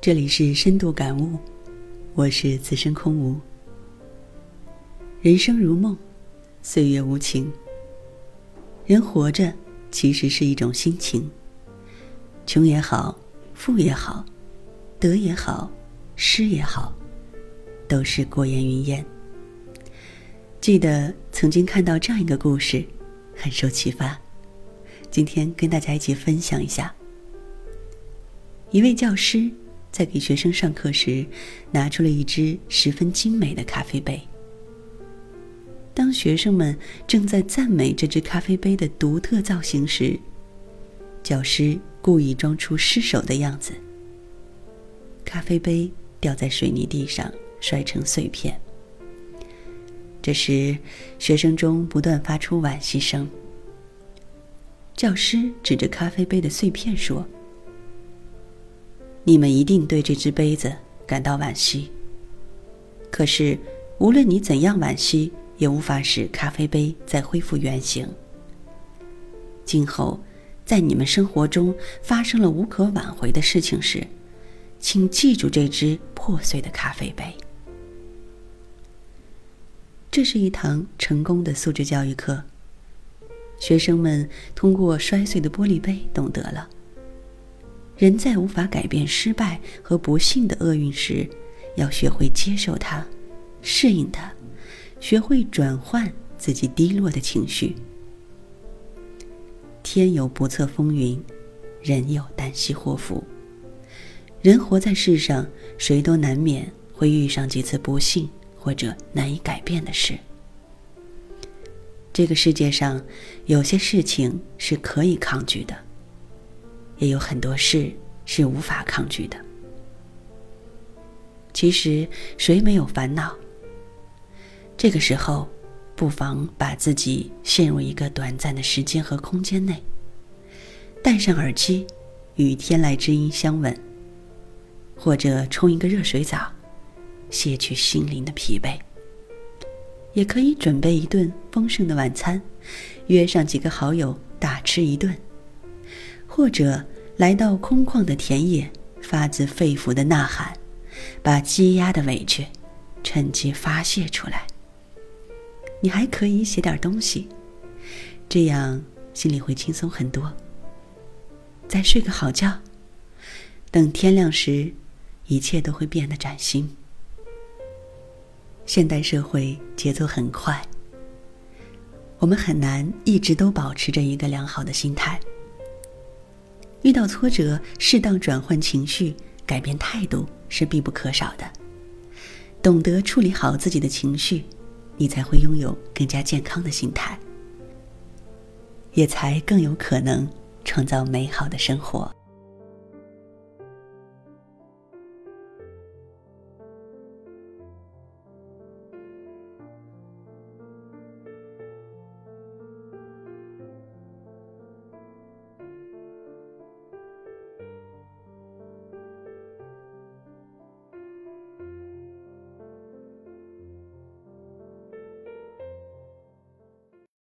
这里是深度感悟，我是此生空无。人生如梦，岁月无情。人活着其实是一种心情，穷也好，富也好，得也好，失也好，都是过眼云烟。记得曾经看到这样一个故事，很受启发，今天跟大家一起分享一下。一位教师。在给学生上课时，拿出了一只十分精美的咖啡杯。当学生们正在赞美这只咖啡杯的独特造型时，教师故意装出失手的样子。咖啡杯掉在水泥地上，摔成碎片。这时，学生中不断发出惋惜声。教师指着咖啡杯的碎片说。你们一定对这只杯子感到惋惜。可是，无论你怎样惋惜，也无法使咖啡杯再恢复原形。今后，在你们生活中发生了无可挽回的事情时，请记住这只破碎的咖啡杯。这是一堂成功的素质教育课。学生们通过摔碎的玻璃杯，懂得了。人在无法改变失败和不幸的厄运时，要学会接受它，适应它，学会转换自己低落的情绪。天有不测风云，人有旦夕祸福。人活在世上，谁都难免会遇上几次不幸或者难以改变的事。这个世界上，有些事情是可以抗拒的。也有很多事是无法抗拒的。其实，谁没有烦恼？这个时候，不妨把自己陷入一个短暂的时间和空间内，戴上耳机，与天籁之音相吻，或者冲一个热水澡，卸去心灵的疲惫。也可以准备一顿丰盛的晚餐，约上几个好友大吃一顿。或者来到空旷的田野，发自肺腑的呐喊，把积压的委屈趁机发泄出来。你还可以写点东西，这样心里会轻松很多。再睡个好觉，等天亮时，一切都会变得崭新。现代社会节奏很快，我们很难一直都保持着一个良好的心态。遇到挫折，适当转换情绪、改变态度是必不可少的。懂得处理好自己的情绪，你才会拥有更加健康的心态，也才更有可能创造美好的生活。